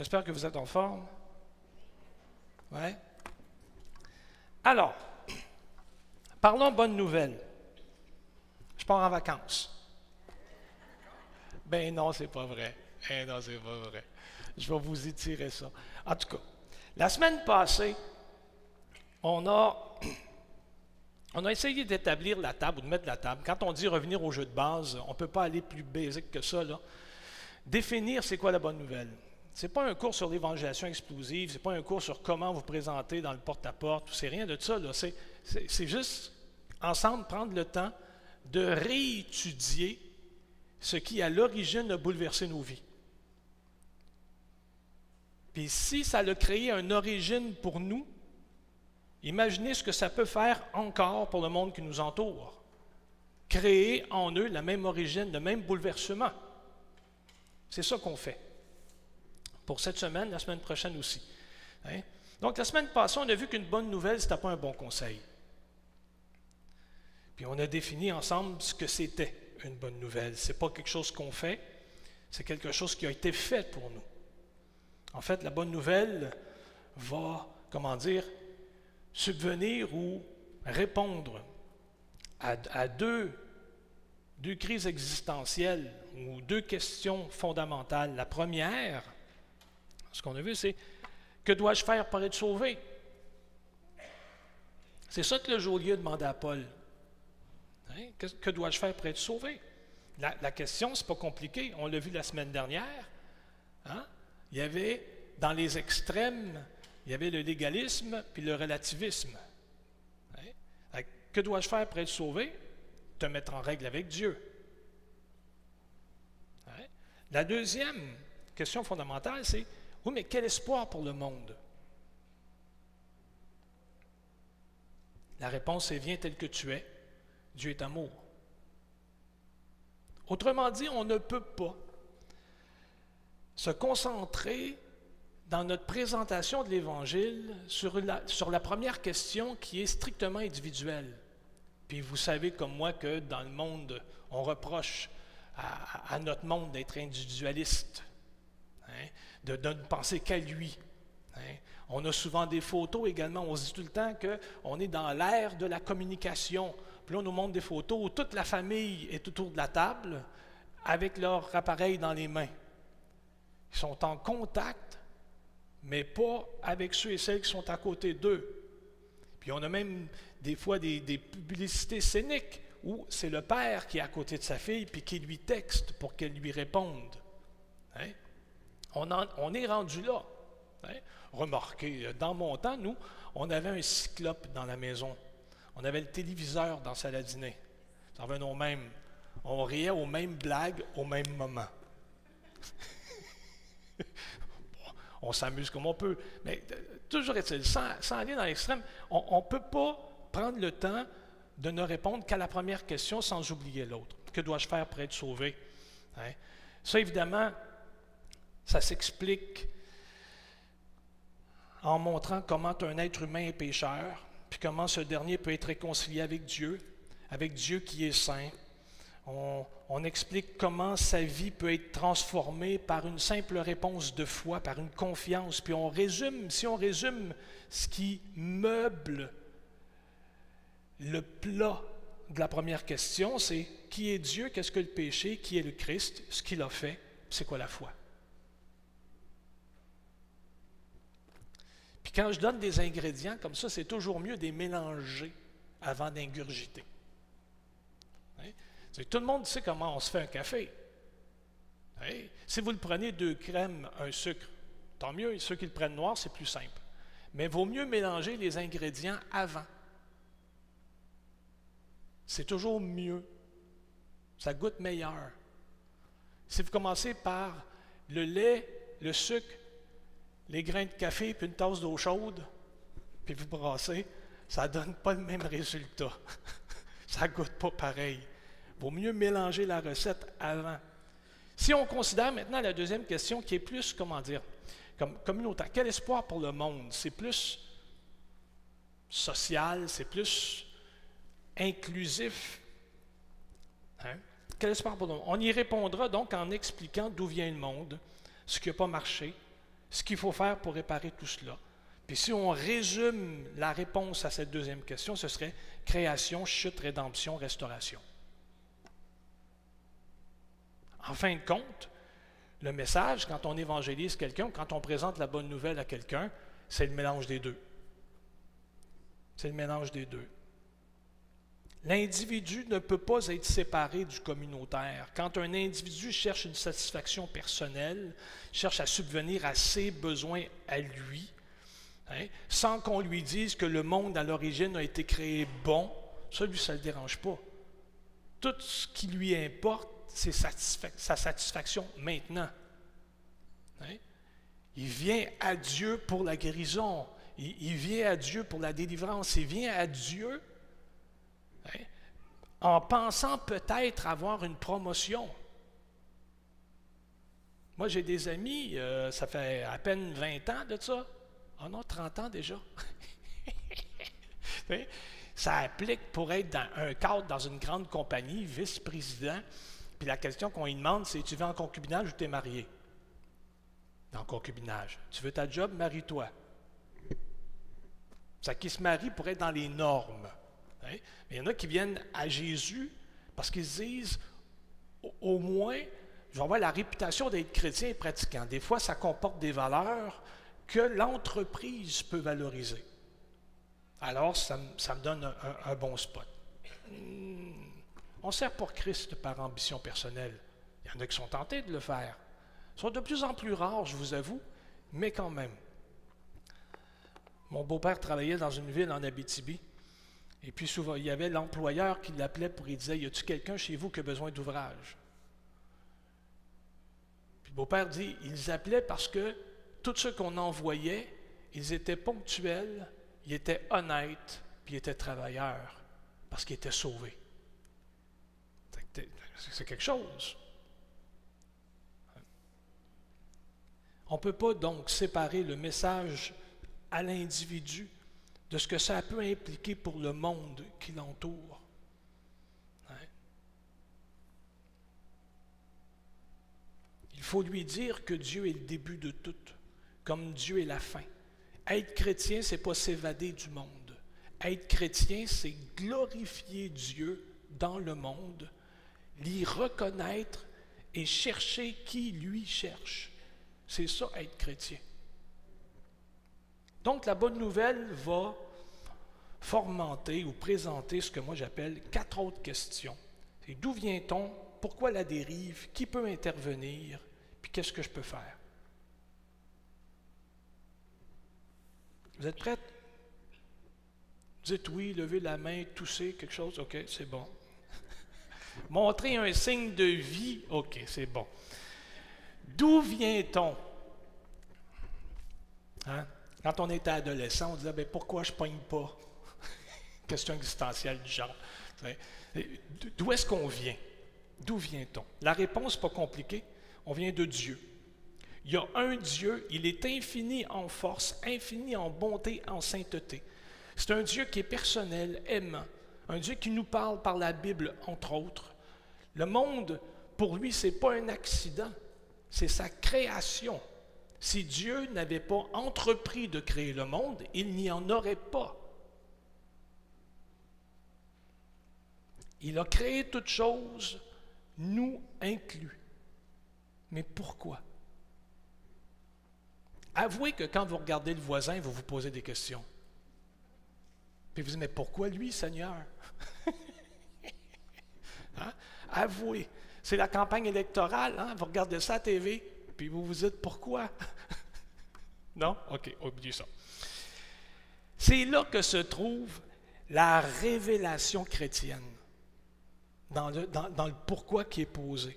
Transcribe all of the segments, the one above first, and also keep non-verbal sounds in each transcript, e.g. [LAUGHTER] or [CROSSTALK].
J'espère que vous êtes en forme. Ouais. Alors, parlons bonne nouvelle. Je pars en vacances. Ben non, c'est pas vrai. Ben non, c'est pas vrai. Je vais vous étirer ça. En tout cas, la semaine passée, on a, [CLEARS THROAT] on a essayé d'établir la table ou de mettre la table. Quand on dit revenir au jeu de base, on ne peut pas aller plus basique que ça. Définir c'est quoi la bonne nouvelle. Ce n'est pas un cours sur l'évangélisation explosive, ce n'est pas un cours sur comment vous présenter dans le porte-à-porte, c'est rien de ça. C'est juste ensemble prendre le temps de réétudier ce qui, à l'origine, a bouleversé nos vies. Puis si ça a créé une origine pour nous, imaginez ce que ça peut faire encore pour le monde qui nous entoure. Créer en eux la même origine, le même bouleversement. C'est ça qu'on fait. Pour cette semaine, la semaine prochaine aussi. Hein? Donc la semaine passée, on a vu qu'une bonne nouvelle, ce n'était pas un bon conseil. Puis on a défini ensemble ce que c'était une bonne nouvelle. Ce n'est pas quelque chose qu'on fait, c'est quelque chose qui a été fait pour nous. En fait, la bonne nouvelle va, comment dire, subvenir ou répondre à, deux, deux crises existentielles ou deux questions fondamentales. La première, ce qu'on a vu, c'est que dois-je faire pour être sauvé? C'est ça que le geôlier demandait à Paul. Hein? Que, dois-je faire pour être sauvé? La, la question, ce n'est pas compliqué. On l'a vu la semaine dernière. Hein? Il y avait, dans les extrêmes, il y avait le légalisme puis le relativisme. Hein? Que dois-je faire pour être sauvé? Te mettre en règle avec Dieu. La deuxième question fondamentale, c'est oui, mais quel espoir pour le monde? La réponse est viens tel que tu es. Dieu est amour. Autrement dit, on ne peut pas se concentrer dans notre présentation de l'Évangile sur la, première question qui est strictement individuelle. Puis vous savez comme moi que dans le monde, on reproche à, notre monde d'être individualiste, de, ne penser qu'à lui. Hein. On a souvent des photos également, on se dit tout le temps qu'on est dans l'ère de la communication. Puis là, on nous montre des photos où toute la famille est autour de la table avec leur appareil dans les mains. Ils sont en contact, mais pas avec ceux et celles qui sont à côté d'eux. Puis on a même des fois des, publicités scéniques où c'est le père qui est à côté de sa fille puis qui lui texte pour qu'elle lui réponde. Hein? On, est rendu là. Hein? Remarquez, dans mon temps, nous, on avait un cyclope dans la maison. On avait le téléviseur dans la salle à dîner. Ça revenait au même. On riait aux mêmes blagues au même moment. [LAUGHS] on s'amuse comme on peut. Mais euh, toujours est-il, sans, aller dans l'extrême, on ne peut pas prendre le temps de ne répondre qu'à la première question sans oublier l'autre. Que dois-je faire pour être sauvé? Hein? Ça, évidemment, ça s'explique en montrant comment un être humain est pécheur, puis comment ce dernier peut être réconcilié avec Dieu, avec Dieu qui est saint, on, explique comment sa vie peut être transformée par une simple réponse de foi, par une confiance. Puis on résume, si on résume ce qui meuble le plat de la première question, c'est qui est Dieu, qu'est-ce que le péché, qui est le Christ, ce qu'il a fait, c'est quoi la foi? Quand je donne des ingrédients comme ça, c'est toujours mieux de les mélanger avant d'ingurgiter. Tout le monde sait comment on se fait un café. Si vous le prenez deux crèmes, un sucre, tant mieux. Ceux qui le prennent noir, c'est plus simple. Mais vaut mieux mélanger les ingrédients avant. C'est toujours mieux. Ça goûte meilleur. Si vous commencez par le lait, le sucre, les grains de café puis une tasse d'eau chaude, puis vous brassez, ça ne donne pas le même résultat. [LAUGHS] ça ne goûte pas pareil vaut mieux mélanger la recette avant. Si on considère maintenant la deuxième question qui est plus, comment dire, comme communautaire, quel espoir pour le monde? C'est plus social, c'est plus inclusif. Hein? Quel espoir pour le monde? On y répondra donc en expliquant d'où vient le monde, ce qui n'a pas marché, ce qu'il faut faire pour réparer tout cela. Puis si on résume la réponse à cette deuxième question, ce serait création, chute, rédemption, restauration. En fin de compte, le message, quand on évangélise quelqu'un, quand on présente la bonne nouvelle à quelqu'un, c'est le mélange des deux. C'est le mélange des deux. L'individu ne peut pas être séparé du communautaire. Quand un individu cherche une satisfaction personnelle, cherche à subvenir à ses besoins à lui, hein, sans qu'on lui dise que le monde à l'origine a été créé bon, ça, lui, ça ne le dérange pas. Tout ce qui lui importe, c'est sa satisfaction maintenant. Hein? Il vient à Dieu pour la guérison. Il, il, vient à Dieu pour la délivrance. Il vient à Dieu? En pensant peut-être avoir une promotion. Moi, j'ai des amis, euh, ça fait à peine 20 ans de ça. Oh non, 30 ans déjà. [LAUGHS] ça applique pour être dans un cadre dans une grande compagnie, vice-président. Puis la question qu'on lui demande, c'est tu veux en concubinage ou tu es marié? En concubinage. Tu veux ta job, marie-toi. Ça qui se marie pour être dans les normes. Hein? Il y en a qui viennent à Jésus parce qu'ils se disent, au, moins, je vais avoir la réputation d'être chrétien et pratiquant. Des fois, ça comporte des valeurs que l'entreprise peut valoriser. Alors, ça, me donne un, bon spot. Hmm. On sert pour Christ par ambition personnelle. Il y en a qui sont tentés de le faire. Ils sont de plus en plus rares, je vous avoue, mais quand même. Mon beau-père travaillait dans une ville en Abitibi. Et puis souvent, il y avait l'employeur qui l'appelait pour lui dire Y a-t-il quelqu'un chez vous qui a besoin d'ouvrage? Puis beau-père dit Ils appelaient parce que tous ceux qu'on envoyait, ils étaient ponctuels, ils étaient honnêtes, puis ils étaient travailleurs, parce qu'ils étaient sauvés. C'est quelque chose. On ne peut pas donc séparer le message à l'individu de ce que ça peut impliquer pour le monde qui l'entoure. Hein? Il faut lui dire que Dieu est le début de tout, comme Dieu est la fin. Être chrétien, c'est pas s'évader du monde. Être chrétien, c'est glorifier Dieu dans le monde, l'y reconnaître et chercher qui lui cherche. C'est ça, être chrétien. Donc, la bonne nouvelle va formenter ou présenter ce que moi j'appelle quatre autres questions. C'est d'où vient-on, pourquoi la dérive, qui peut intervenir, puis qu'est-ce que je peux faire? Vous êtes prêts? Dites oui, levez la main, toussez, quelque chose, OK, c'est bon. [LAUGHS] Montrer un signe de vie, OK, c'est bon. D'où vient-on? Hein? Quand on était adolescent, on disait ben, pourquoi je ne pogne pas? [LAUGHS] Question existentielle du genre. D'où est-ce qu'on vient? D'où vient-on? La réponse pas compliquée. On vient de Dieu. Il y a un Dieu, il est infini en force, infini en bonté, en sainteté. C'est un Dieu qui est personnel, aimant, un Dieu qui nous parle par la Bible, entre autres. Le monde, pour lui, ce n'est pas un accident, c'est sa création. Si Dieu n'avait pas entrepris de créer le monde, il n'y en aurait pas. Il a créé toutes choses, nous inclus. Mais pourquoi? Avouez que quand vous regardez le voisin, vous vous posez des questions. Puis vous dites, mais pourquoi lui, Seigneur? [LAUGHS] hein? Avouez. C'est la campagne électorale, hein? vous regardez ça à TV, puis vous vous dites pourquoi? [LAUGHS] Non? Ok, oubliez ça. C'est là que se trouve la révélation chrétienne, dans le, pourquoi qui est posé.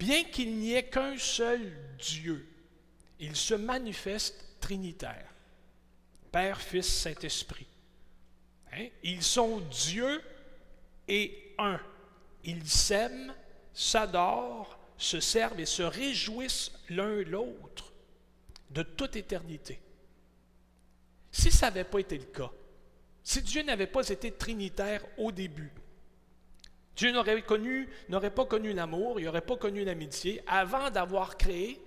Bien qu'il n'y ait qu'un seul Dieu, il se manifeste trinitaire. Père, Fils, Saint-Esprit. Hein? Ils sont Dieu et un. Ils s'aiment, s'adorent, se servent et se réjouissent l'un l'autre de toute éternité. Si ça n'avait pas été le cas, si Dieu n'avait pas été trinitaire au début, Dieu n'aurait n'aurait pas connu l'amour, il n'aurait pas connu l'amitié avant d'avoir créé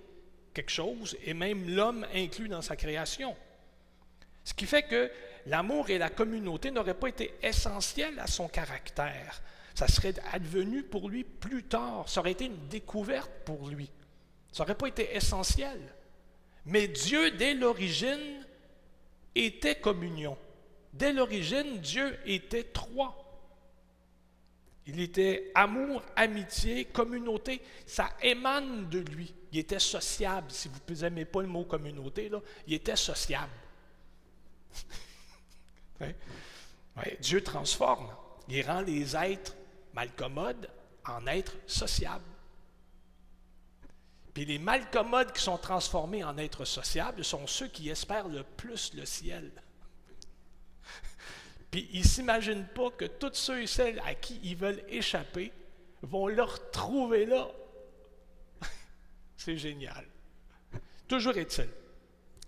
quelque chose, et même l'homme inclus dans sa création. Ce qui fait que l'amour et la communauté n'auraient pas été essentiels à son caractère. Ça serait advenu pour lui plus tard. Ça aurait été une découverte pour lui. Ça n'aurait pas été essentiel. Mais Dieu, dès l'origine, était communion. Dès l'origine, Dieu était trois. Il était amour, amitié, communauté. Ça émane de lui. Il était sociable. Si vous n'aimez pas le mot communauté, il était sociable. [LAUGHS] Dieu transforme. Il rend les êtres malcommodes en êtres sociables. Puis les malcommodes qui sont transformés en êtres sociables sont ceux qui espèrent le plus le ciel. [LAUGHS] Puis ils ne s'imaginent pas que tous ceux et celles à qui ils veulent échapper vont le retrouver là. [LAUGHS] c'est génial. Toujours est-il.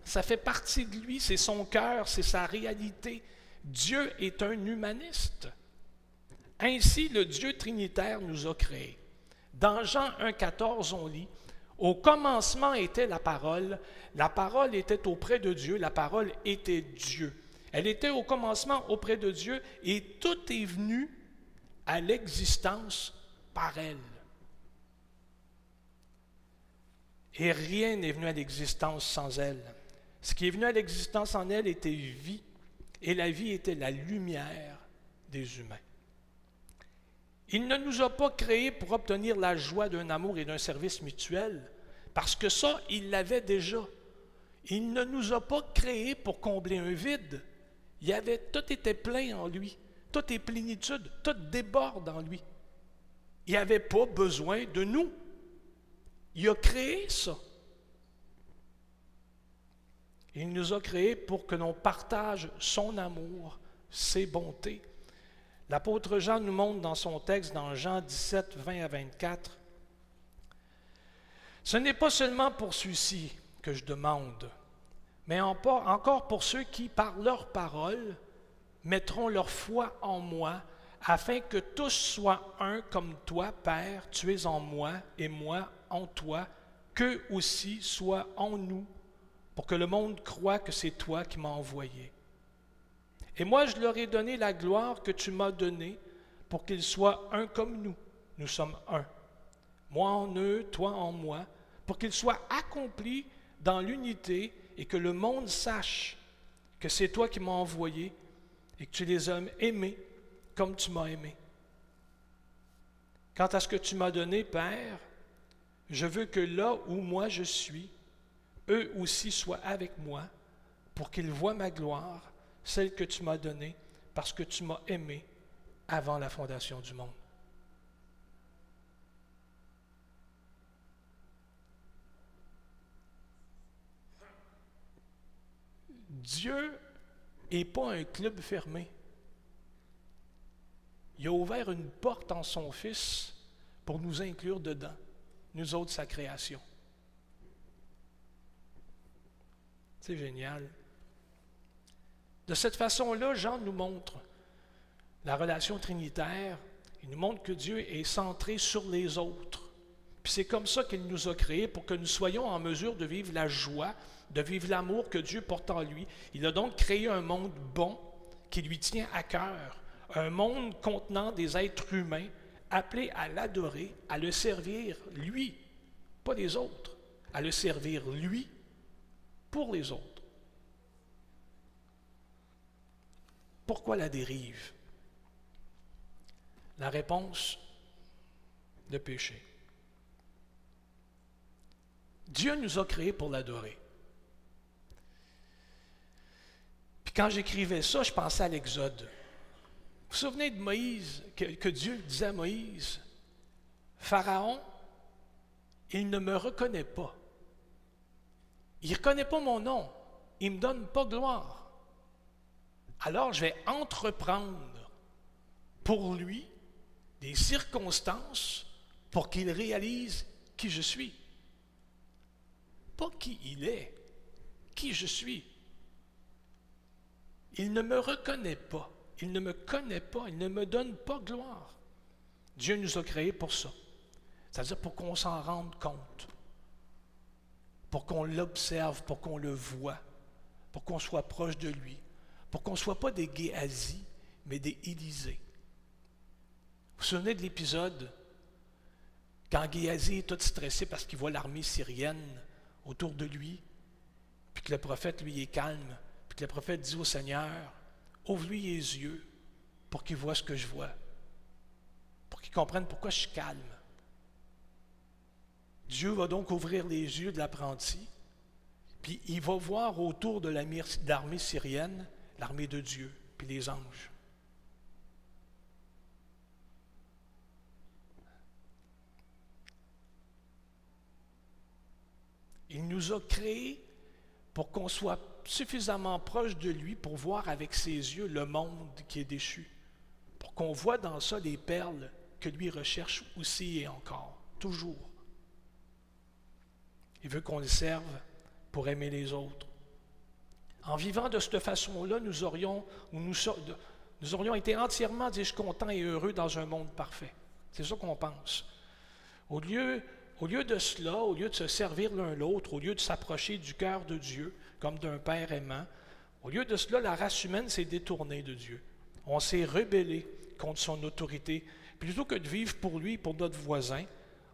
Ça fait partie de lui, c'est son cœur, c'est sa réalité. Dieu est un humaniste. Ainsi, le Dieu trinitaire nous a créés. Dans Jean 1,14, on lit Au commencement était la parole, la parole était auprès de Dieu, la parole était Dieu. Elle était au commencement auprès de Dieu et tout est venu à l'existence par elle. Et rien n'est venu à l'existence sans elle. Ce qui est venu à l'existence en elle était vie, et la vie était la lumière des humains. Il ne nous a pas créés pour obtenir la joie d'un amour et d'un service mutuel, parce que ça, il l'avait déjà. Il ne nous a pas créés pour combler un vide. Il avait, tout était plein en lui. Tout est plénitude. Tout déborde en lui. Il avait pas besoin de nous. Il a créé ça. Il nous a créés pour que l'on partage son amour, ses bontés. L'apôtre Jean nous montre dans son texte, dans Jean 17, 20 à 24, Ce n'est pas seulement pour ceux-ci que je demande, mais encore pour ceux qui, par leur parole, mettront leur foi en moi, afin que tous soient un comme toi, Père, tu es en moi et moi en toi, qu'eux aussi soient en nous, pour que le monde croie que c'est toi qui m'as envoyé. Et moi, je leur ai donné la gloire que tu m'as donnée, pour qu'ils soient un comme nous. Nous sommes un. Moi en eux, toi en moi, pour qu'ils soient accomplis dans l'unité et que le monde sache que c'est toi qui m'as envoyé et que tu les as aimés comme tu m'as aimé. Quant à ce que tu m'as donné, Père, je veux que là où moi je suis, eux aussi soient avec moi, pour qu'ils voient ma gloire, celle que tu m'as donnée, parce que tu m'as aimé avant la fondation du monde. Dieu n'est pas un club fermé. Il a ouvert une porte en son Fils pour nous inclure dedans, nous autres, sa création. C'est génial. De cette façon-là, Jean nous montre la relation trinitaire. Il nous montre que Dieu est centré sur les autres. Puis c'est comme ça qu'il nous a créés pour que nous soyons en mesure de vivre la joie, de vivre l'amour que Dieu porte en lui. Il a donc créé un monde bon qui lui tient à cœur, un monde contenant des êtres humains appelés à l'adorer, à le servir lui, pas les autres, à le servir lui pour les autres. Pourquoi la dérive? La réponse, le péché. Dieu nous a créés pour l'adorer. Puis quand j'écrivais ça, je pensais à l'Exode. Vous vous souvenez de Moïse, que, Dieu disait à Moïse, Pharaon, il ne me reconnaît pas. Il ne reconnaît pas mon nom. Il ne me donne pas gloire. Alors je vais entreprendre pour lui des circonstances pour qu'il réalise qui je suis. Pas qui il est, qui je suis. Il ne me reconnaît pas, il ne me connaît pas, il ne me donne pas gloire. Dieu nous a créés pour ça. C'est-à-dire pour qu'on s'en rende compte pour qu'on l'observe, pour qu'on le voie, pour qu'on soit proche de lui, pour qu'on ne soit pas des Géasi, mais des Élysées. Vous vous souvenez de l'épisode quand Géasi est tout stressé parce qu'il voit l'armée syrienne autour de lui, puis que le prophète, lui, est calme, puis que le prophète dit au Seigneur, ouvre-lui les yeux pour qu'il voit ce que je vois, pour qu'il comprenne pourquoi je suis calme. Dieu va donc ouvrir les yeux de l'apprenti, puis il va voir autour de l'armée syrienne l'armée de Dieu, puis les anges. Il nous a créés pour qu'on soit suffisamment proche de lui pour voir avec ses yeux le monde qui est déchu, pour qu'on voit dans ça les perles que lui recherche aussi et encore, toujours. Il veut qu'on le serve pour aimer les autres. En vivant de cette façon-là, nous aurions, nous, aurions été entièrement, dis-je, contents et heureux dans un monde parfait. C'est ça qu'on pense. Au lieu, au lieu de cela, au lieu de se servir l'un l'autre, au lieu de s'approcher du cœur de Dieu comme d'un Père aimant, au lieu de cela, la race humaine s'est détournée de Dieu. On s'est rebellé contre son autorité. Plutôt que de vivre pour lui, pour notre voisin,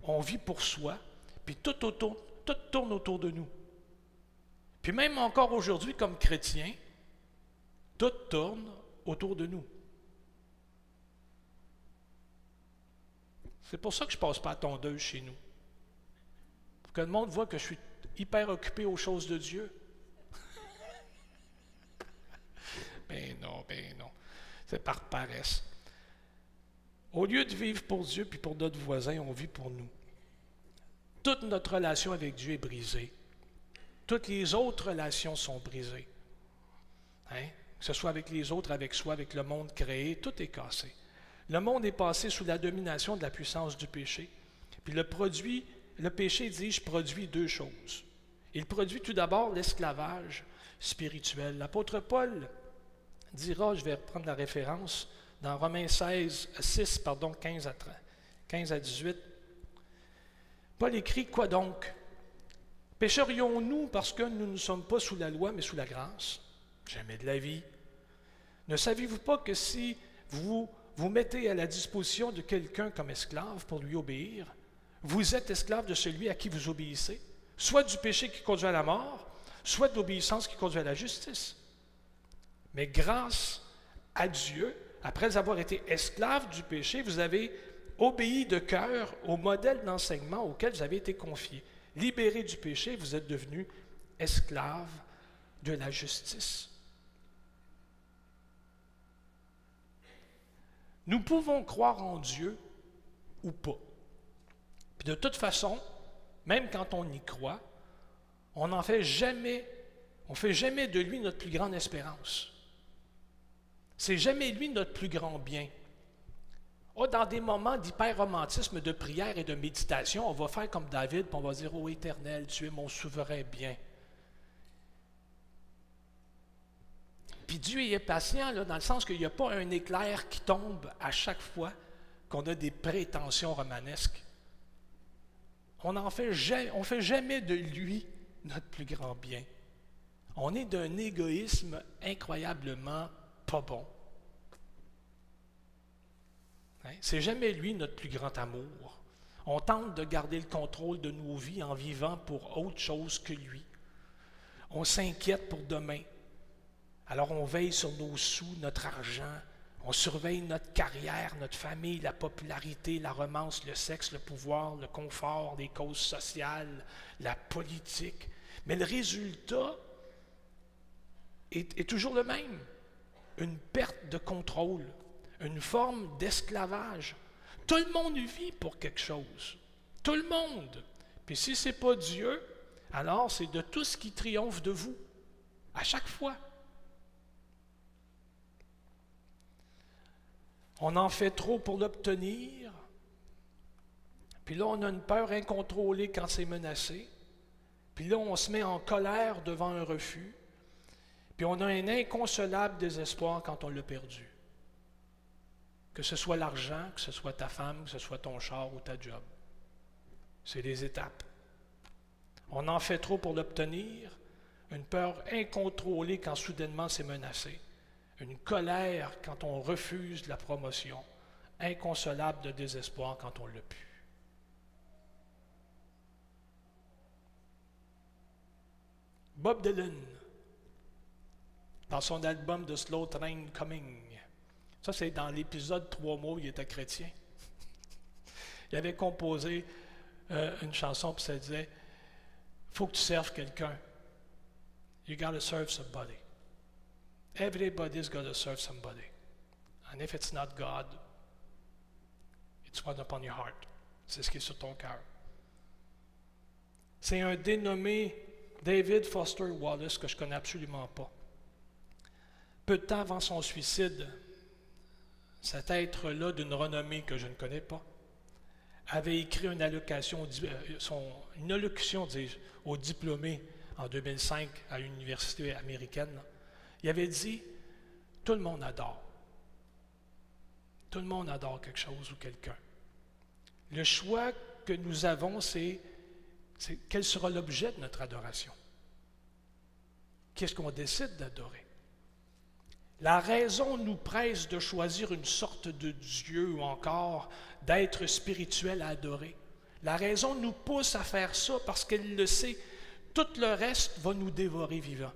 on vit pour soi, puis tout, autour, tout tourne autour de nous. Puis même encore aujourd'hui, comme chrétiens, tout tourne autour de nous. C'est pour ça que je ne passe pas à tondeuse chez nous. Pour que le monde voit que je suis hyper occupé aux choses de Dieu. [LAUGHS] ben non, ben non. C'est par paresse. Au lieu de vivre pour Dieu puis pour notre voisin, on vit pour nous. Toute notre relation avec Dieu est brisée. Toutes les autres relations sont brisées. Hein? Que ce soit avec les autres, avec soi, avec le monde créé, tout est cassé. Le monde est passé sous la domination de la puissance du péché. Puis le produit, le péché, dis-je, produit deux choses. Il produit tout d'abord l'esclavage spirituel. L'apôtre Paul dira, je vais reprendre la référence, dans Romains 16, 6, pardon, 15 à, 30, 15 à 18. Paul écrit Quoi donc? Pécherions-nous parce que nous ne sommes pas sous la loi, mais sous la grâce? Jamais de la vie. Ne savez-vous pas que si vous vous mettez à la disposition de quelqu'un comme esclave pour lui obéir, vous êtes esclave de celui à qui vous obéissez, soit du péché qui conduit à la mort, soit de l'obéissance qui conduit à la justice. Mais grâce à Dieu, après avoir été esclave du péché, vous avez obéi de cœur au modèle d'enseignement auquel vous avez été confié. Libéré du péché, vous êtes devenu esclave de la justice. Nous pouvons croire en Dieu ou pas. De toute façon, même quand on y croit, on n'en fait jamais, on fait jamais de lui notre plus grande espérance. C'est jamais lui notre plus grand bien. Oh, dans des moments d'hyper-romantisme, de prière et de méditation, on va faire comme David, puis on va dire, ô Éternel, tu es mon souverain bien. Puis Dieu est patient, là, dans le sens qu'il n'y a pas un éclair qui tombe à chaque fois qu'on a des prétentions romanesques. On ne fait, fait jamais de lui notre plus grand bien. On est d'un égoïsme incroyablement pas bon. Hein? C'est jamais lui notre plus grand amour. On tente de garder le contrôle de nos vies en vivant pour autre chose que lui. On s'inquiète pour demain. Alors on veille sur nos sous, notre argent, on surveille notre carrière, notre famille, la popularité, la romance, le sexe, le pouvoir, le confort, les causes sociales, la politique. Mais le résultat est, est toujours le même. Une perte de contrôle, une forme d'esclavage. Tout le monde vit pour quelque chose. Tout le monde. Puis si ce n'est pas Dieu, alors c'est de tout ce qui triomphe de vous, à chaque fois. On en fait trop pour l'obtenir. Puis là, on a une peur incontrôlée quand c'est menacé. Puis là, on se met en colère devant un refus. Puis on a un inconsolable désespoir quand on l'a perdu. Que ce soit l'argent, que ce soit ta femme, que ce soit ton char ou ta job. C'est des étapes. On en fait trop pour l'obtenir, une peur incontrôlée quand soudainement c'est menacé, une colère quand on refuse la promotion, inconsolable de désespoir quand on l'a pu. Bob Dylan, dans son album The Slow Train Coming, ça c'est dans l'épisode Trois mots, il était chrétien. il avait composé euh, une chanson, puis ça disait faut que tu serves quelqu'un. You got to serve somebody. Everybody's got to serve somebody. And if it's not God, it's one upon your heart. C'est ce qui est sur ton cœur. C'est un dénommé David Foster Wallace que je connais absolument pas. Peu de temps avant son suicide, cet être-là d'une renommée que je ne connais pas avait écrit une euh, allocution aux diplômés en 2005 à l'université américaine. Il avait dit Tout le monde adore. Tout le monde adore quelque chose ou quelqu'un. Le choix que nous avons, c'est quel sera l'objet de notre adoration? Qu'est-ce qu'on décide d'adorer? La raison nous presse de choisir une sorte de Dieu ou encore d'être spirituel à adorer. La raison nous pousse à faire ça parce qu'elle le sait. Tout le reste va nous dévorer vivant.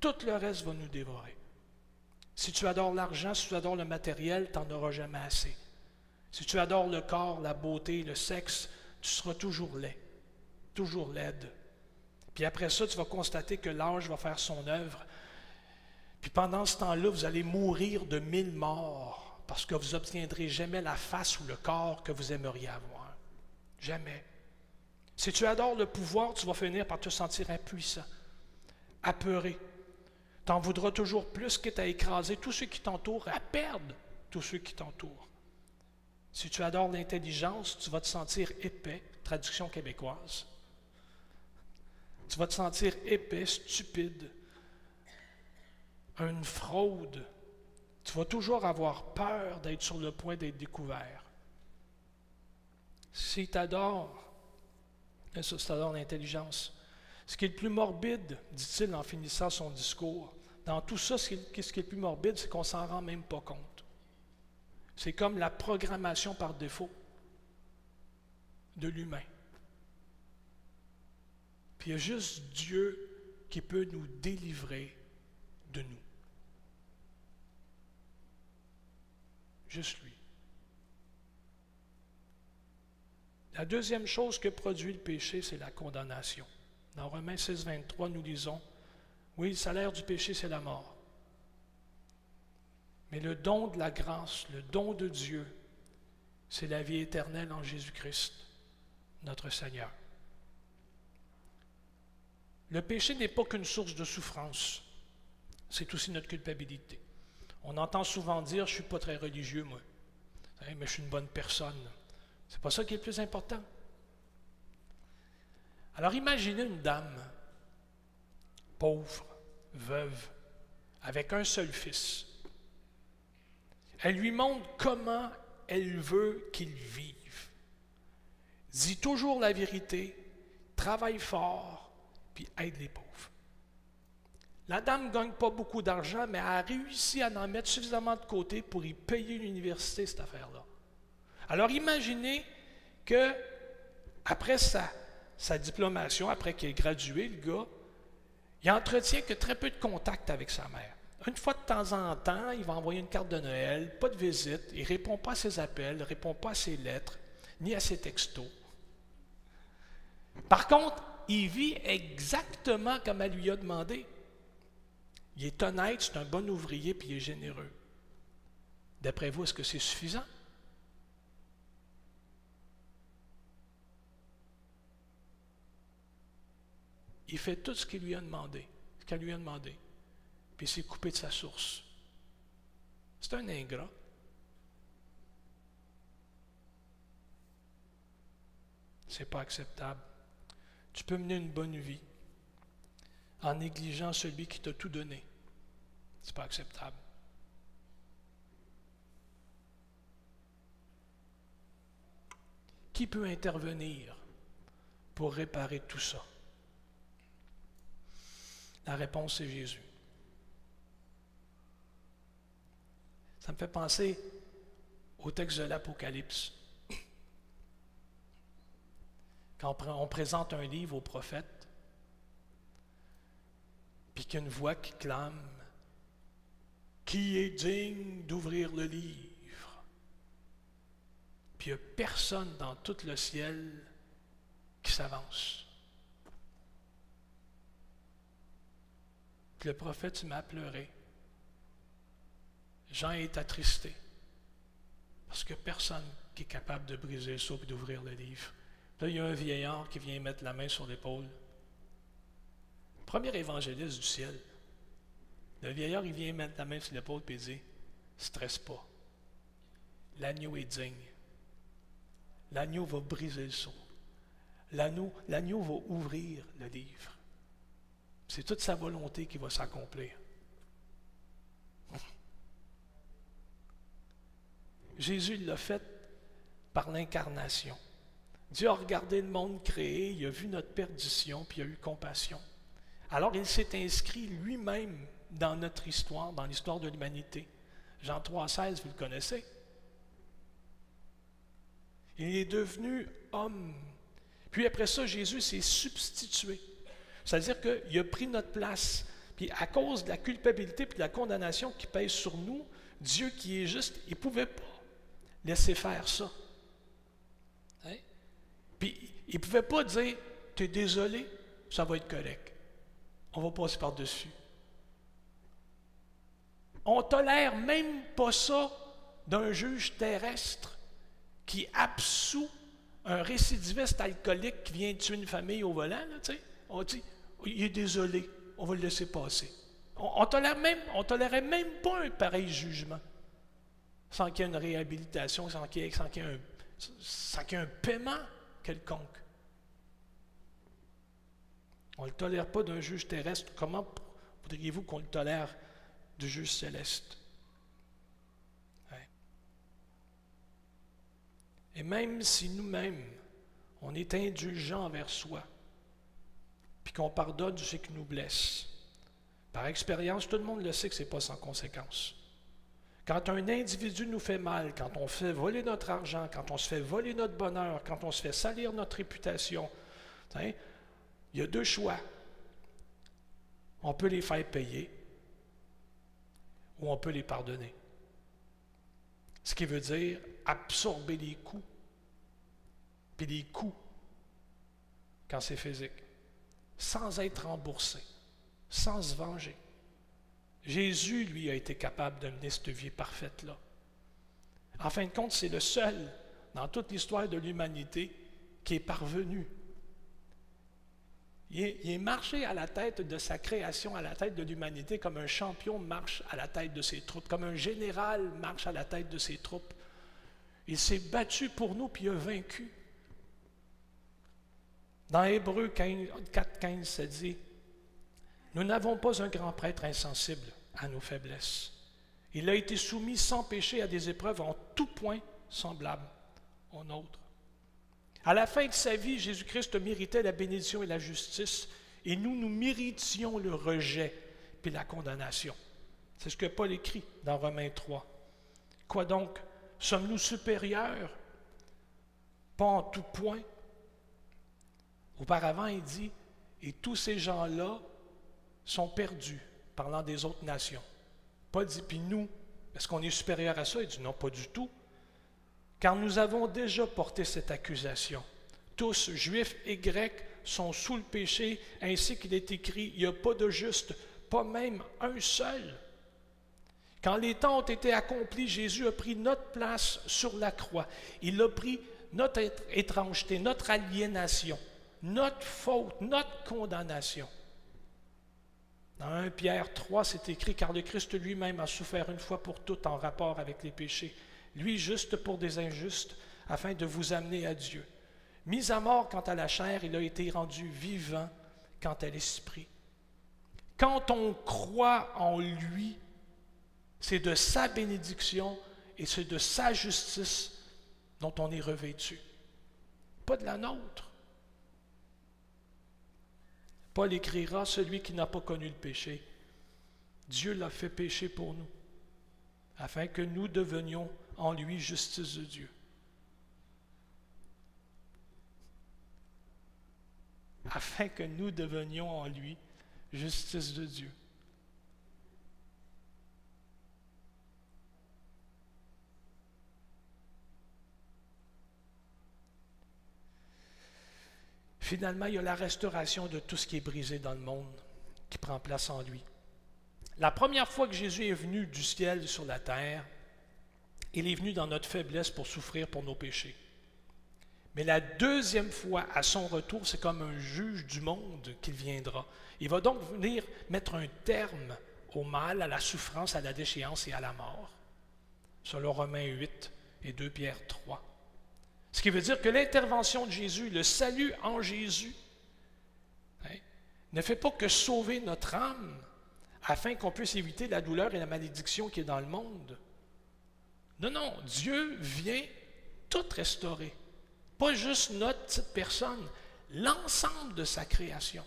Tout le reste va nous dévorer. Si tu adores l'argent, si tu adores le matériel, tu n'en auras jamais assez. Si tu adores le corps, la beauté, le sexe, tu seras toujours laid, toujours laide. Puis après ça, tu vas constater que l'âge va faire son œuvre. Puis pendant ce temps-là, vous allez mourir de mille morts parce que vous n'obtiendrez jamais la face ou le corps que vous aimeriez avoir. Jamais. Si tu adores le pouvoir, tu vas finir par te sentir impuissant, apeuré. Tu en voudras toujours plus que à écraser tous ceux qui t'entourent, à perdre tous ceux qui t'entourent. Si tu adores l'intelligence, tu vas te sentir épais, traduction québécoise. Tu vas te sentir épais, stupide, une fraude. Tu vas toujours avoir peur d'être sur le point d'être découvert. Si tu adores, ça, adores l'intelligence. Ce qui est le plus morbide, dit-il en finissant son discours, dans tout ça, ce qui est le plus morbide, c'est qu'on s'en rend même pas compte. C'est comme la programmation par défaut de l'humain. Puis il y a juste Dieu qui peut nous délivrer de nous. Juste lui. La deuxième chose que produit le péché, c'est la condamnation. Dans Romains 6, 23, nous lisons, oui, le salaire du péché, c'est la mort. Mais le don de la grâce, le don de Dieu, c'est la vie éternelle en Jésus-Christ, notre Seigneur. Le péché n'est pas qu'une source de souffrance, c'est aussi notre culpabilité. On entend souvent dire, je ne suis pas très religieux, moi, mais je suis une bonne personne. C'est pas ça qui est le plus important. Alors imaginez une dame pauvre, veuve, avec un seul fils. Elle lui montre comment elle veut qu'il vive. Dit toujours la vérité, travaille fort, puis aide les pauvres. La dame ne gagne pas beaucoup d'argent, mais elle a réussi à en mettre suffisamment de côté pour y payer l'université, cette affaire-là. Alors imaginez que, après sa, diplomation, après qu'il ait gradué, le gars, il entretient que très peu de contact avec sa mère. Une fois de temps en temps, il va envoyer une carte de Noël, pas de visite, il ne répond pas à ses appels, ne répond pas à ses lettres, ni à ses textos. Par contre, il vit exactement comme elle lui a demandé. Il est honnête, c'est un bon ouvrier, puis il est généreux. D'après vous, est-ce que c'est suffisant? Il fait tout ce qu'il lui a demandé, ce qu'elle lui a demandé, puis s'est coupé de sa source. C'est un ingrat. C'est pas acceptable. Tu peux mener une bonne vie en négligeant celui qui t'a tout donné. C'est pas acceptable. Qui peut intervenir pour réparer tout ça? La réponse, c'est Jésus. Ça me fait penser au texte de l'Apocalypse. Quand on présente un livre au prophète, puis qu'il y a une voix qui clame Qui est digne d'ouvrir le livre Puis il n'y a personne dans tout le ciel qui s'avance. Puis le prophète à pleurer. Jean est attristé parce que personne qui est capable de briser le seau et d'ouvrir le livre. Là, il y a un vieillard qui vient mettre la main sur l'épaule. Premier évangéliste du ciel. Le vieillard, il vient mettre la main sur l'épaule et dit Stresse pas. L'agneau est digne. L'agneau va briser le seau. L'agneau, l'agneau va ouvrir le livre. C'est toute sa volonté qui va s'accomplir. [LAUGHS] Jésus l'a fait par l'incarnation. Dieu a regardé le monde créé, il a vu notre perdition, puis il a eu compassion. Alors il s'est inscrit lui-même dans notre histoire, dans l'histoire de l'humanité. Jean 3,16, vous le connaissez. Il est devenu homme. Puis après ça, Jésus s'est substitué. C'est-à-dire qu'il a pris notre place. Puis à cause de la culpabilité et de la condamnation qui pèse sur nous, Dieu qui est juste, il ne pouvait pas laisser faire ça. Hein? Puis il ne pouvait pas dire, tu es désolé, ça va être correct. On va passer par-dessus. On tolère même pas ça d'un juge terrestre qui absout un récidiviste alcoolique qui vient tuer une famille au volant. on dit, il est désolé, on va le laisser passer. On ne tolère même, tolérait même pas un pareil jugement sans qu'il y ait une réhabilitation, sans qu'il y, ait un paiement quelconque. On ne le tolère pas d'un juge terrestre. Comment voudriez-vous qu'on le tolère du juge céleste? Et même si nous-mêmes, on est indulgent envers soi, puis qu'on pardonne ce qui nous blesse. Par expérience, tout le monde le sait que ce n'est pas sans conséquence. Quand un individu nous fait mal, quand on fait voler notre argent, quand on se fait voler notre bonheur, quand on se fait salir notre réputation, il y a deux choix. On peut les faire payer ou on peut les pardonner. Ce qui veut dire absorber les coûts, puis les coûts quand c'est physique sans être remboursé, sans se venger. Jésus, lui, a été capable de mener cette vie parfaite-là. En fin de compte, c'est le seul dans toute l'histoire de l'humanité qui est parvenu. Il est, marché à la tête de sa création, à la tête de l'humanité, comme un champion marche à la tête de ses troupes, comme un général marche à la tête de ses troupes. Il s'est battu pour nous, puis a vaincu. Dans Hébreu 4, 15, ça dit Nous n'avons pas un grand prêtre insensible à nos faiblesses. Il a été soumis sans péché à des épreuves en tout point semblables aux nôtres. À la fin de sa vie, Jésus-Christ méritait la bénédiction et la justice, et nous, nous méritions le rejet puis la condamnation. C'est ce que Paul écrit dans Romains 3. Quoi donc? Sommes-nous supérieurs? Pas en tout point, Auparavant, il dit, et tous ces gens-là sont perdus, parlant des autres nations. Pas dit, puis nous, est-ce qu'on est supérieur à ça? Il dit, non, pas du tout. Car nous avons déjà porté cette accusation. Tous, juifs et grecs, sont sous le péché, ainsi qu'il est écrit, il n'y a pas de juste, pas même un seul. Quand les temps ont été accomplis, Jésus a pris notre place sur la croix. Il a pris notre étrangeté, notre aliénation notre faute, notre condamnation. Dans 1 Pierre 3, c'est écrit, car le Christ lui-même a souffert une fois pour toutes en rapport avec les péchés, lui juste pour des injustes, afin de vous amener à Dieu. Mis à mort quant à la chair, il a été rendu vivant quant à l'esprit. Quand on croit en lui, c'est de sa bénédiction et c'est de sa justice dont on est revêtu, pas de la nôtre. Paul écrira, celui qui n'a pas connu le péché. Dieu l'a fait pécher pour nous, afin que nous devenions en lui justice de Dieu. Afin que nous devenions en lui justice de Dieu. Finalement, il y a la restauration de tout ce qui est brisé dans le monde qui prend place en lui. La première fois que Jésus est venu du ciel sur la terre, il est venu dans notre faiblesse pour souffrir pour nos péchés. Mais la deuxième fois, à son retour, c'est comme un juge du monde qu'il viendra. Il va donc venir mettre un terme au mal, à la souffrance, à la déchéance et à la mort. Selon Romains 8 et 2 Pierre 3. Ce qui veut dire que l'intervention de Jésus, le salut en Jésus, hein, ne fait pas que sauver notre âme afin qu'on puisse éviter la douleur et la malédiction qui est dans le monde. Non, non, Dieu vient tout restaurer. Pas juste notre petite personne, l'ensemble de sa création.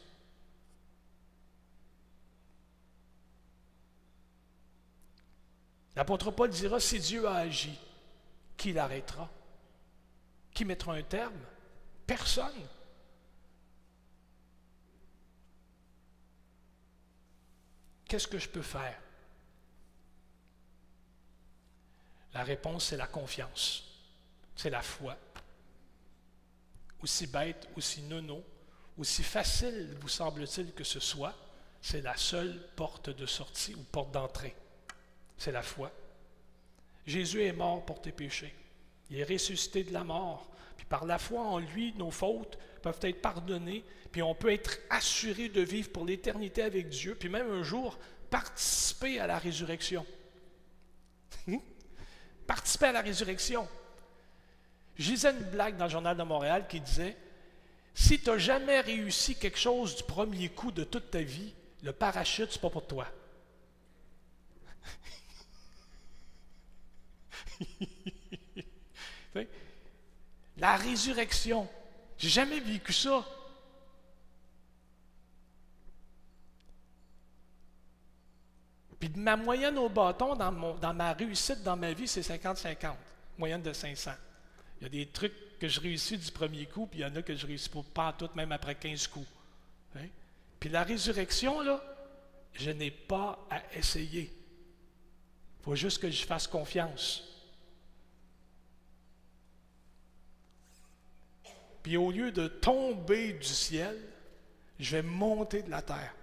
L'apôtre Paul dira, si Dieu a agi, qui l'arrêtera? Qui mettra un terme? Personne. Qu'est-ce que je peux faire? La réponse, c'est la confiance. C'est la foi. Aussi bête, aussi nono, aussi facile vous semble-t-il que ce soit, c'est la seule porte de sortie ou porte d'entrée. C'est la foi. Jésus est mort pour tes péchés. Il est ressuscité de la mort. Puis par la foi en lui, nos fautes peuvent être pardonnées. Puis on peut être assuré de vivre pour l'éternité avec Dieu. Puis même un jour, participer à la résurrection. Participer à la résurrection. Je lisais une blague dans le Journal de Montréal qui disait Si tu n'as jamais réussi quelque chose du premier coup de toute ta vie, le parachute, ce n'est pas pour toi. [LAUGHS] La résurrection. J'ai jamais vécu ça. Puis ma moyenne au bâton dans, dans ma réussite dans ma vie, c'est 50-50, moyenne de 500. Il y a des trucs que je réussis du premier coup, puis il y en a que je réussis pas tout, même après 15 coups. Hein? Puis la résurrection, là, je n'ai pas à essayer. Il faut juste que je fasse confiance. Puis au lieu de tomber du ciel, je vais monter de la terre.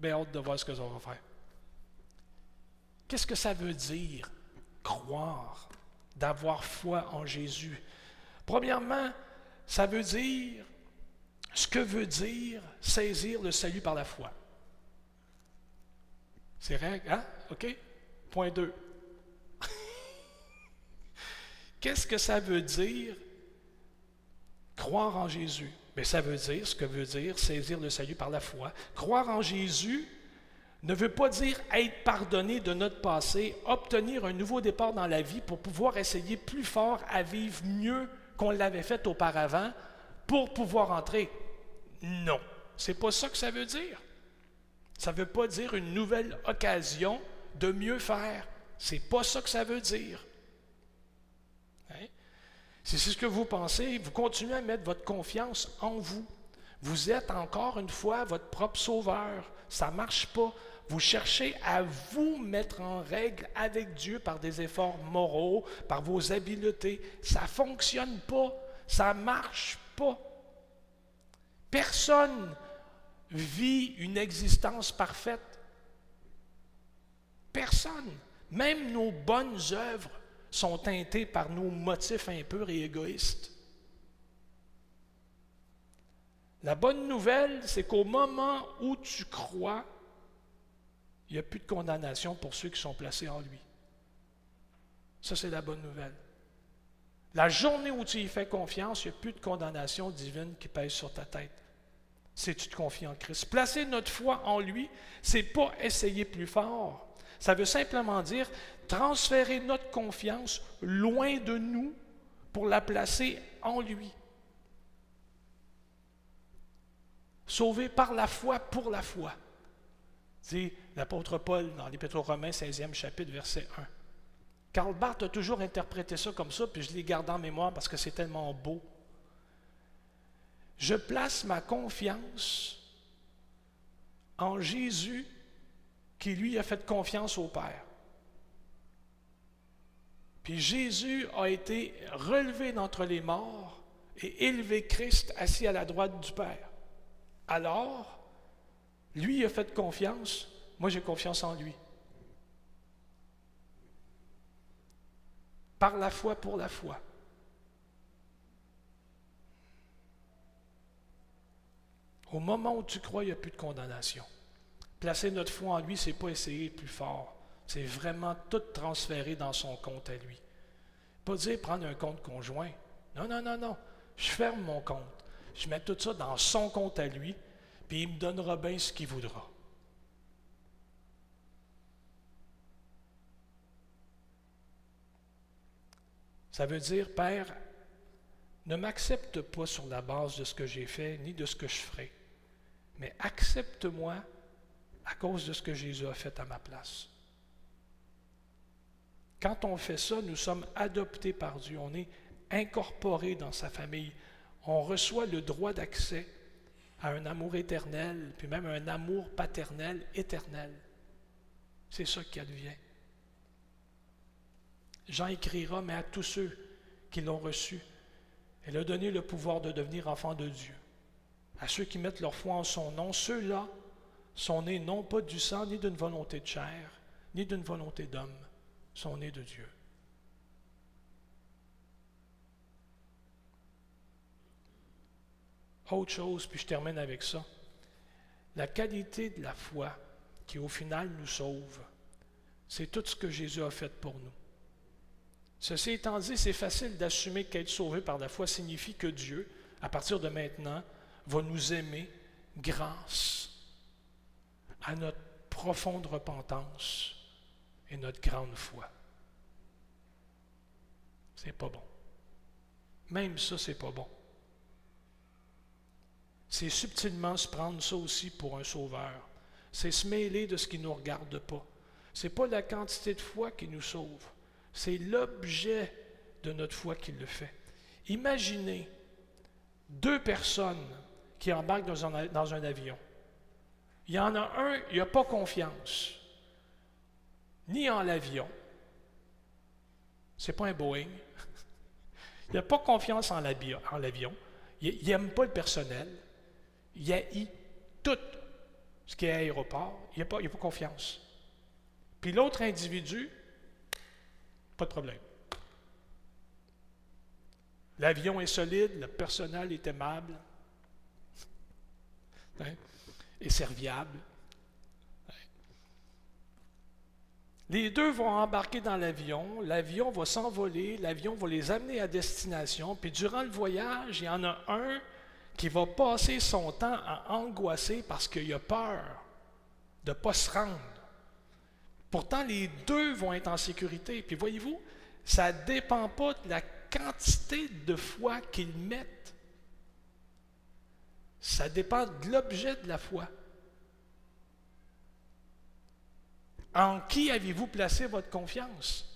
Bien hâte de voir ce que ça va faire. Qu'est-ce que ça veut dire, croire, d'avoir foi en Jésus? Premièrement, ça veut dire ce que veut dire saisir le salut par la foi. C'est vrai, hein? OK? Point 2. [LAUGHS] Qu'est-ce que ça veut dire croire en Jésus? Ça veut dire ce que veut dire saisir le salut par la foi. Croire en Jésus ne veut pas dire être pardonné de notre passé, obtenir un nouveau départ dans la vie pour pouvoir essayer plus fort à vivre mieux qu'on l'avait fait auparavant pour pouvoir entrer. Non, c'est pas ça que ça veut dire. Ça ne veut pas dire une nouvelle occasion de mieux faire. C'est pas ça que ça veut dire. Si c'est ce que vous pensez, vous continuez à mettre votre confiance en vous. Vous êtes encore une fois votre propre sauveur. Ça ne marche pas. Vous cherchez à vous mettre en règle avec Dieu par des efforts moraux, par vos habiletés. Ça ne fonctionne pas. Ça ne marche pas. Personne vit une existence parfaite. Personne. Même nos bonnes œuvres sont teintés par nos motifs impurs et égoïstes. La bonne nouvelle, c'est qu'au moment où tu crois, il n'y a plus de condamnation pour ceux qui sont placés en lui. Ça, c'est la bonne nouvelle. La journée où tu y fais confiance, il n'y a plus de condamnation divine qui pèse sur ta tête. Si tu te confies en Christ. Placer notre foi en lui, c'est pas essayer plus fort. Ça veut simplement dire transférer notre confiance loin de nous pour la placer en lui. Sauvé par la foi, pour la foi. Dit l'apôtre Paul dans l'Épître aux Romains, 16e chapitre, verset 1. Karl Barth a toujours interprété ça comme ça, puis je l'ai gardé en mémoire parce que c'est tellement beau. Je place ma confiance en Jésus qui lui a fait confiance au Père. Puis Jésus a été relevé d'entre les morts et élevé Christ assis à la droite du Père. Alors, lui a fait confiance, moi j'ai confiance en lui. Par la foi pour la foi. Au moment où tu crois, il n'y a plus de condamnation. Placer notre foi en lui, ce n'est pas essayer plus fort. C'est vraiment tout transférer dans son compte à lui. Pas dire prendre un compte conjoint. Non, non, non, non. Je ferme mon compte. Je mets tout ça dans son compte à lui, puis il me donnera bien ce qu'il voudra. Ça veut dire, Père, ne m'accepte pas sur la base de ce que j'ai fait, ni de ce que je ferai, mais accepte-moi à cause de ce que Jésus a fait à ma place. Quand on fait ça, nous sommes adoptés par Dieu, on est incorporés dans sa famille, on reçoit le droit d'accès à un amour éternel, puis même un amour paternel éternel. C'est ça qui advient. Jean écrira, mais à tous ceux qui l'ont reçu, elle a donné le pouvoir de devenir enfants de Dieu. À ceux qui mettent leur foi en son nom, ceux-là sont nés non pas du sang, ni d'une volonté de chair, ni d'une volonté d'homme, sont nés de Dieu. Autre chose, puis je termine avec ça. La qualité de la foi qui au final nous sauve, c'est tout ce que Jésus a fait pour nous. Ceci étant dit, c'est facile d'assumer qu'être sauvé par la foi signifie que Dieu, à partir de maintenant, va nous aimer grâce à notre profonde repentance et notre grande foi. C'est pas bon. Même ça, c'est pas bon. C'est subtilement se prendre ça aussi pour un sauveur. C'est se mêler de ce qui ne nous regarde pas. Ce n'est pas la quantité de foi qui nous sauve. C'est l'objet de notre foi qui le fait. Imaginez deux personnes qui embarquent dans un, dans un avion. Il y en a un, il n'a pas confiance, ni en l'avion. Ce n'est pas un Boeing. Il n'a pas confiance en l'avion. Il n'aime pas le personnel. Il haït tout ce qui est aéroport. Il n'a pas, pas confiance. Puis l'autre individu, pas de problème. L'avion est solide, le personnel est aimable hein, et serviable. Les deux vont embarquer dans l'avion, l'avion va s'envoler, l'avion va les amener à destination, puis durant le voyage, il y en a un qui va passer son temps à angoisser parce qu'il a peur de ne pas se rendre. Pourtant, les deux vont être en sécurité. Puis voyez-vous, ça ne dépend pas de la quantité de foi qu'ils mettent. Ça dépend de l'objet de la foi. En qui avez-vous placé votre confiance?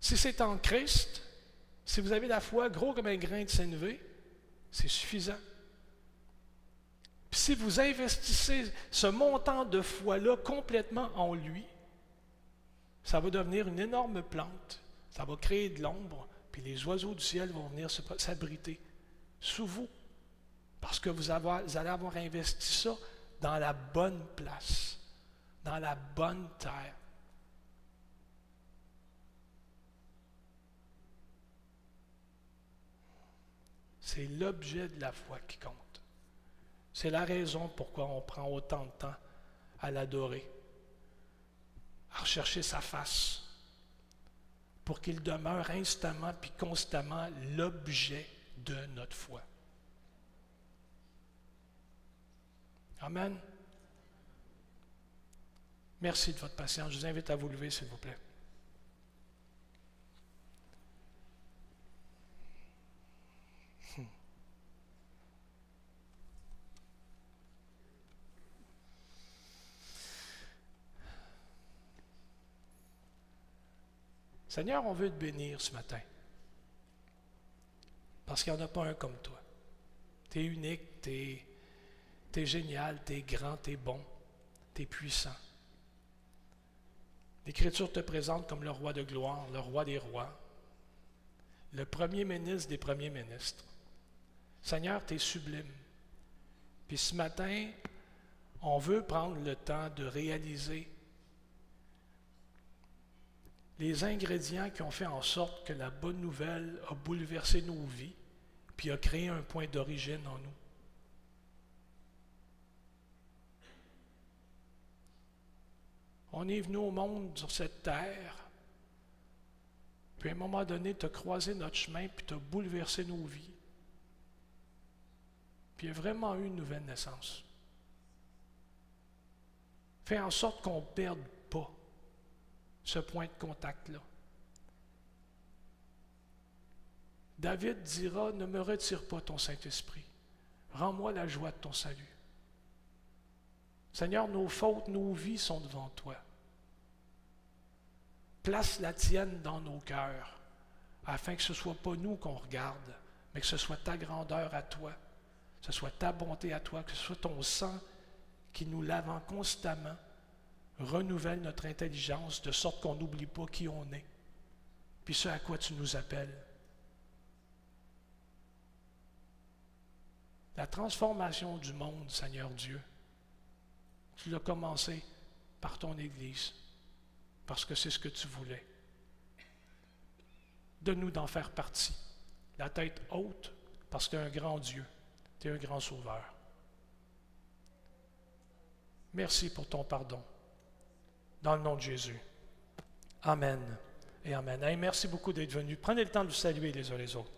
Si c'est en Christ, si vous avez la foi gros comme un grain de sénévé, c'est suffisant si vous investissez ce montant de foi-là complètement en lui, ça va devenir une énorme plante. Ça va créer de l'ombre, puis les oiseaux du ciel vont venir s'abriter sous vous. Parce que vous, vous allez avoir investi ça dans la bonne place, dans la bonne terre. C'est l'objet de la foi qui compte. C'est la raison pourquoi on prend autant de temps à l'adorer, à rechercher sa face, pour qu'il demeure instamment puis constamment l'objet de notre foi. Amen. Merci de votre patience. Je vous invite à vous lever, s'il vous plaît. Seigneur, on veut te bénir ce matin. Parce qu'il n'y en a pas un comme toi. Tu es unique, tu es es, génial, tu es grand, tu es bon, tu es puissant. L'Écriture te présente comme le roi de gloire, le roi des rois, le premier ministre des premiers ministres. Seigneur, tu sublime. Puis ce matin, on veut prendre le temps de réaliser les ingrédients qui ont fait en sorte que la bonne nouvelle a bouleversé nos vies, puis a créé un point d'origine en nous. On est venu au monde sur cette terre, puis à un moment donné, tu as croisé notre chemin, puis tu as bouleversé nos vies. Puis il y a vraiment eu une nouvelle naissance. Fais en sorte qu'on ne perde pas ce point de contact-là. David dira, ne me retire pas ton Saint-Esprit. Rends-moi la joie de ton salut. Seigneur, nos fautes, nos vies sont devant toi. Place la tienne dans nos cœurs, afin que ce ne soit pas nous qu'on regarde, mais que ce soit ta grandeur à toi, que ce soit ta bonté à toi, que ce soit ton sang qui nous lavant constamment, renouvelle notre intelligence de sorte qu'on n'oublie pas qui on est, puis ce à quoi tu nous appelles. La transformation du monde, Seigneur Dieu, tu l'as commencé par ton Église, parce que c'est ce que tu voulais. Donne-nous d'en faire partie. La tête haute, parce que tu es un grand Dieu, tu es un grand sauveur. Merci pour ton pardon. Dans le nom de Jésus. Amen et Amen. merci beaucoup d'être venu. Prenez le temps de vous saluer les uns les autres.